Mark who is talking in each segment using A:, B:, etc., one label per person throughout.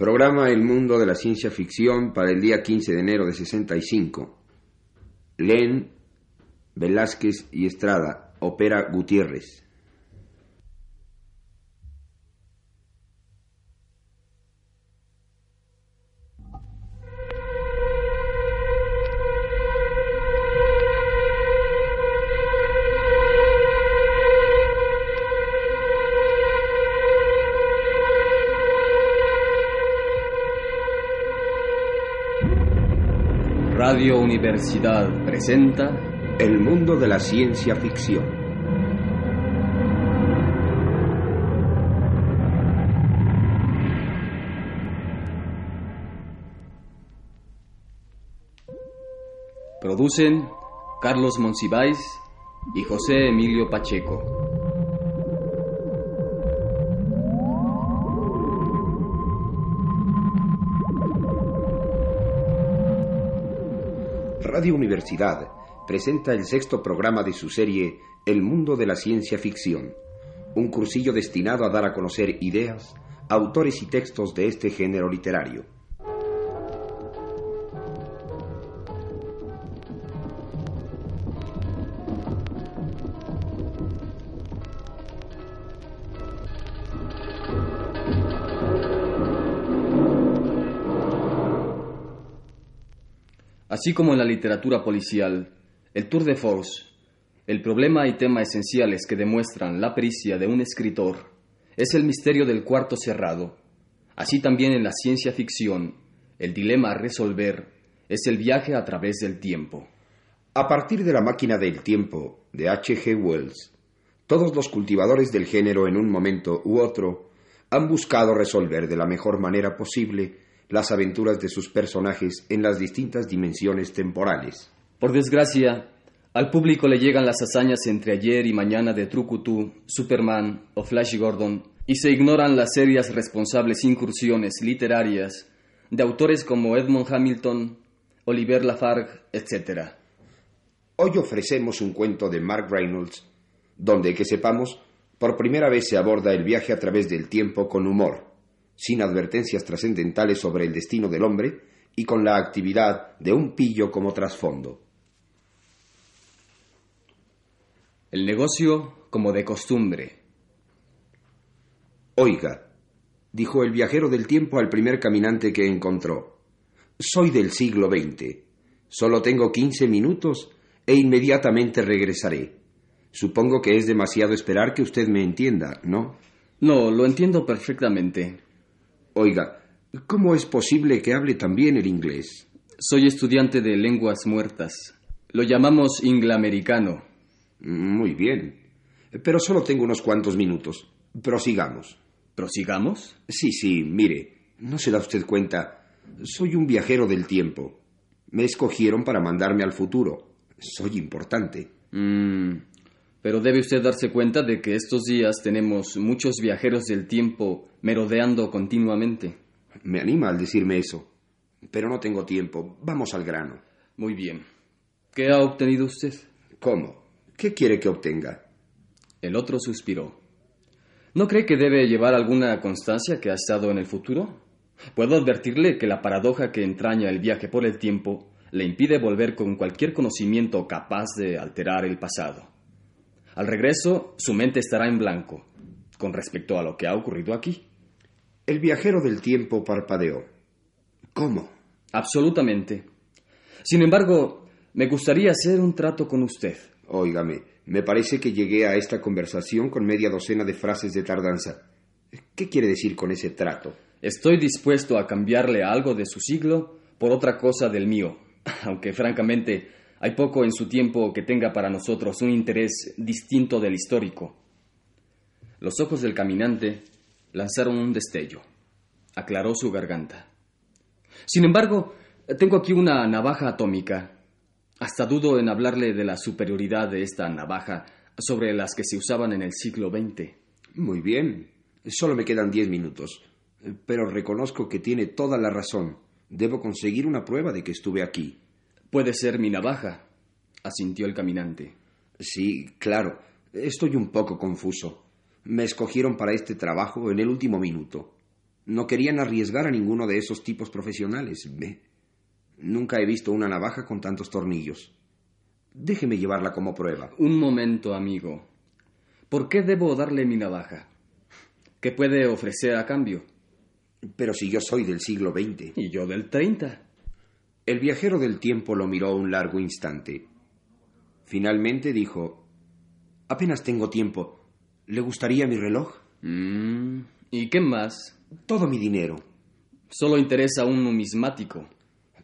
A: Programa El Mundo de la Ciencia Ficción para el día 15 de enero de 65. Len, Velázquez y Estrada. Opera Gutiérrez.
B: Radio Universidad presenta
A: El mundo de la ciencia ficción.
B: Producen Carlos Monsiváis y José Emilio Pacheco.
A: Radio Universidad presenta el sexto programa de su serie El mundo de la ciencia ficción, un cursillo destinado a dar a conocer ideas, autores y textos de este género literario.
B: Así como en la literatura policial, el tour de force, el problema y tema esenciales que demuestran la pericia de un escritor, es el misterio del cuarto cerrado. Así también en la ciencia ficción, el dilema a resolver es el viaje a través del tiempo.
A: A partir de la máquina del tiempo de H. G. Wells, todos los cultivadores del género en un momento u otro han buscado resolver de la mejor manera posible las aventuras de sus personajes en las distintas dimensiones temporales.
B: Por desgracia, al público le llegan las hazañas entre ayer y mañana de Trucutu, Superman o Flash Gordon, y se ignoran las serias responsables incursiones literarias de autores como Edmond Hamilton, Oliver Lafargue, etc.
A: Hoy ofrecemos un cuento de Mark Reynolds, donde, que sepamos, por primera vez se aborda el viaje a través del tiempo con humor sin advertencias trascendentales sobre el destino del hombre y con la actividad de un pillo como trasfondo.
B: El negocio como de costumbre.
A: Oiga, dijo el viajero del tiempo al primer caminante que encontró, soy del siglo XX. Solo tengo quince minutos e inmediatamente regresaré. Supongo que es demasiado esperar que usted me entienda, ¿no?
B: No, lo entiendo perfectamente.
A: Oiga, ¿cómo es posible que hable también el inglés?
B: Soy estudiante de lenguas muertas. Lo llamamos inglamericano.
A: Muy bien. Pero solo tengo unos cuantos minutos. Prosigamos.
B: ¿Prosigamos?
A: Sí, sí, mire. No se da usted cuenta. Soy un viajero del tiempo. Me escogieron para mandarme al futuro. Soy importante.
B: Mm, pero debe usted darse cuenta de que estos días tenemos muchos viajeros del tiempo merodeando continuamente.
A: Me anima al decirme eso. Pero no tengo tiempo. Vamos al grano.
B: Muy bien. ¿Qué ha obtenido usted?
A: ¿Cómo? ¿Qué quiere que obtenga?
B: El otro suspiró. ¿No cree que debe llevar alguna constancia que ha estado en el futuro? Puedo advertirle que la paradoja que entraña el viaje por el tiempo le impide volver con cualquier conocimiento capaz de alterar el pasado. Al regreso, su mente estará en blanco con respecto a lo que ha ocurrido aquí.
A: El viajero del tiempo parpadeó. ¿Cómo?
B: Absolutamente. Sin embargo, me gustaría hacer un trato con usted.
A: Óigame, me parece que llegué a esta conversación con media docena de frases de tardanza. ¿Qué quiere decir con ese trato?
B: Estoy dispuesto a cambiarle algo de su siglo por otra cosa del mío, aunque francamente hay poco en su tiempo que tenga para nosotros un interés distinto del histórico. Los ojos del caminante lanzaron un destello. Aclaró su garganta. Sin embargo, tengo aquí una navaja atómica. Hasta dudo en hablarle de la superioridad de esta navaja sobre las que se usaban en el siglo XX.
A: Muy bien. Solo me quedan diez minutos. Pero reconozco que tiene toda la razón. Debo conseguir una prueba de que estuve aquí.
B: Puede ser mi navaja, asintió el caminante.
A: Sí, claro. Estoy un poco confuso. Me escogieron para este trabajo en el último minuto. No querían arriesgar a ninguno de esos tipos profesionales. Ve. Nunca he visto una navaja con tantos tornillos. Déjeme llevarla como prueba.
B: Un momento, amigo. ¿Por qué debo darle mi navaja? ¿Qué puede ofrecer a cambio?
A: Pero si yo soy del siglo XX.
B: Y yo del 30.
A: El viajero del tiempo lo miró un largo instante. Finalmente dijo, Apenas tengo tiempo. ¿Le gustaría mi reloj?
B: Mm, ¿Y qué más?
A: Todo mi dinero.
B: Solo interesa un numismático.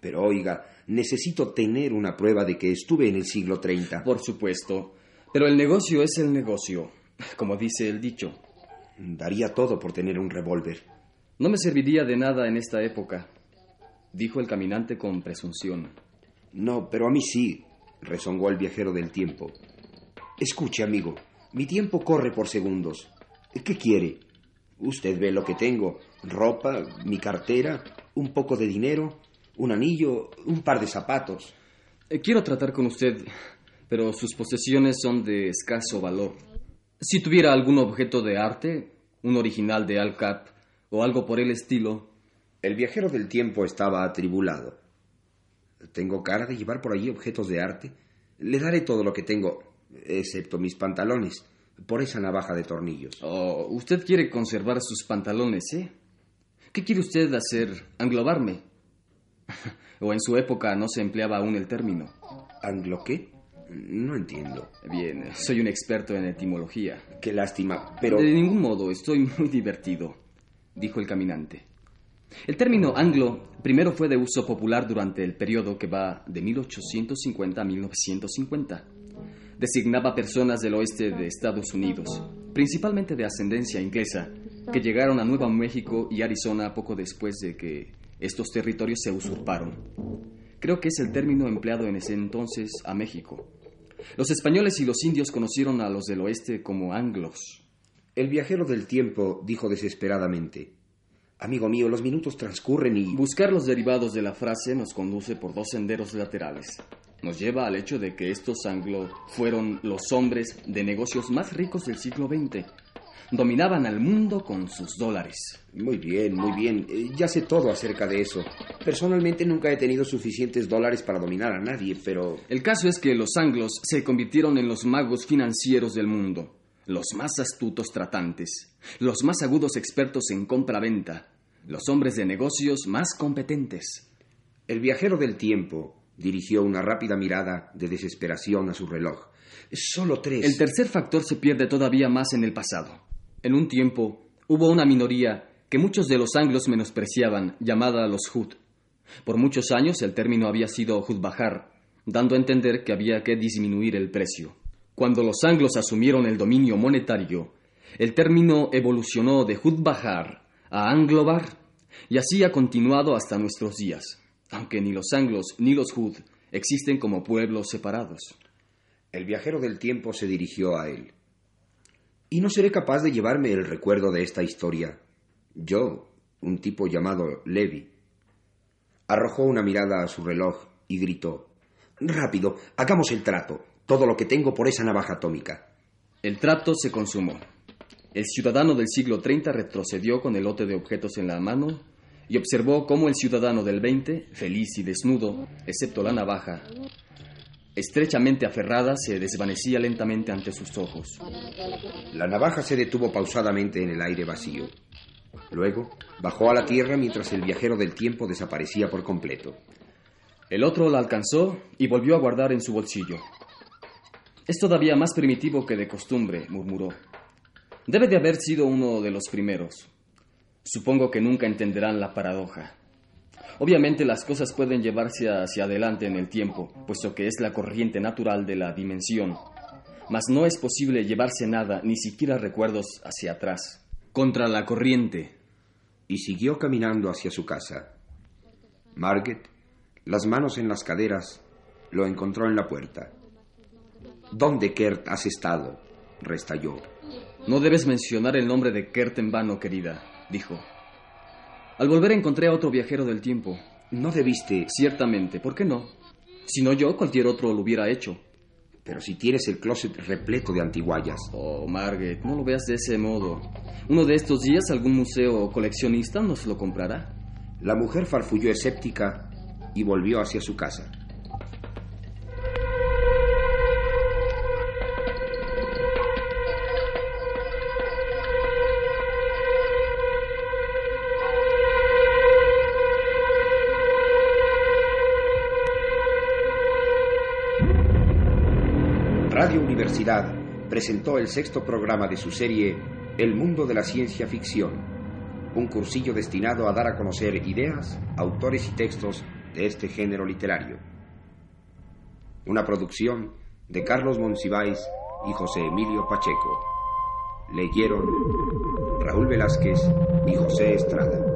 A: Pero oiga, necesito tener una prueba de que estuve en el siglo 30.
B: Por supuesto. Pero el negocio es el negocio, como dice el dicho.
A: Daría todo por tener un revólver.
B: No me serviría de nada en esta época, dijo el caminante con presunción.
A: No, pero a mí sí, rezongó el viajero del tiempo. Escuche, amigo, mi tiempo corre por segundos. ¿Qué quiere? Usted ve lo que tengo. Ropa, mi cartera, un poco de dinero, un anillo, un par de zapatos.
B: Eh, quiero tratar con usted, pero sus posesiones son de escaso valor. Si tuviera algún objeto de arte, un original de Al Cap o algo por el estilo.
A: El viajero del tiempo estaba atribulado. ¿Tengo cara de llevar por allí objetos de arte? Le daré todo lo que tengo, excepto mis pantalones, por esa navaja de tornillos.
B: Oh, usted quiere conservar sus pantalones, ¿eh? ¿Qué quiere usted hacer? ¿Anglobarme? ¿O en su época no se empleaba aún el término?
A: ¿Anglo qué? No entiendo.
B: Bien, soy un experto en etimología.
A: Qué lástima, pero...
B: De ningún modo, estoy muy divertido, dijo el caminante. El término anglo primero fue de uso popular durante el periodo que va de 1850 a 1950. Designaba personas del oeste de Estados Unidos, principalmente de ascendencia inglesa, que llegaron a Nuevo México y Arizona poco después de que estos territorios se usurparon. Creo que es el término empleado en ese entonces a México. Los españoles y los indios conocieron a los del oeste como anglos.
A: El viajero del tiempo dijo desesperadamente, Amigo mío, los minutos transcurren y...
B: Buscar los derivados de la frase nos conduce por dos senderos laterales. Nos lleva al hecho de que estos anglos fueron los hombres de negocios más ricos del siglo XX. Dominaban al mundo con sus dólares.
A: Muy bien, muy bien. Eh, ya sé todo acerca de eso. Personalmente nunca he tenido suficientes dólares para dominar a nadie, pero...
B: El caso es que los anglos se convirtieron en los magos financieros del mundo, los más astutos tratantes, los más agudos expertos en compra-venta, los hombres de negocios más competentes.
A: El viajero del tiempo dirigió una rápida mirada de desesperación a su reloj. Solo tres.
B: El tercer factor se pierde todavía más en el pasado. En un tiempo hubo una minoría que muchos de los anglos menospreciaban, llamada los Hud. Por muchos años el término había sido Hudbajar, dando a entender que había que disminuir el precio. Cuando los anglos asumieron el dominio monetario, el término evolucionó de Hudbajar a Anglobar, y así ha continuado hasta nuestros días, aunque ni los anglos ni los Hud existen como pueblos separados.
A: El viajero del tiempo se dirigió a él. ¿Y no seré capaz de llevarme el recuerdo de esta historia? Yo, un tipo llamado Levi. Arrojó una mirada a su reloj y gritó Rápido, hagamos el trato. Todo lo que tengo por esa navaja atómica.
B: El trato se consumó. El ciudadano del siglo 30 retrocedió con el lote de objetos en la mano y observó cómo el ciudadano del 20, feliz y desnudo, excepto la navaja, estrechamente aferrada, se desvanecía lentamente ante sus ojos.
A: La navaja se detuvo pausadamente en el aire vacío. Luego bajó a la tierra mientras el viajero del tiempo desaparecía por completo.
B: El otro la alcanzó y volvió a guardar en su bolsillo. Es todavía más primitivo que de costumbre, murmuró. Debe de haber sido uno de los primeros. Supongo que nunca entenderán la paradoja. Obviamente las cosas pueden llevarse hacia adelante en el tiempo, puesto que es la corriente natural de la dimensión. Mas no es posible llevarse nada, ni siquiera recuerdos, hacia atrás. Contra la corriente.
A: Y siguió caminando hacia su casa. Margaret, las manos en las caderas, lo encontró en la puerta. ¿Dónde, Kert, has estado? restalló.
B: No debes mencionar el nombre de Kert en vano, querida, dijo. Al volver encontré a otro viajero del tiempo.
A: No debiste.
B: Ciertamente, ¿por qué no? Si no yo, cualquier otro lo hubiera hecho.
A: Pero si tienes el closet repleto de antiguallas.
B: Oh, Margaret, no lo veas de ese modo. Uno de estos días algún museo coleccionista nos lo comprará.
A: La mujer farfulló escéptica y volvió hacia su casa. Universidad presentó el sexto programa de su serie El mundo de la ciencia ficción, un cursillo destinado a dar a conocer ideas, autores y textos de este género literario. Una producción de Carlos Monsiváis y José Emilio Pacheco. Leyeron Raúl Velázquez y José Estrada.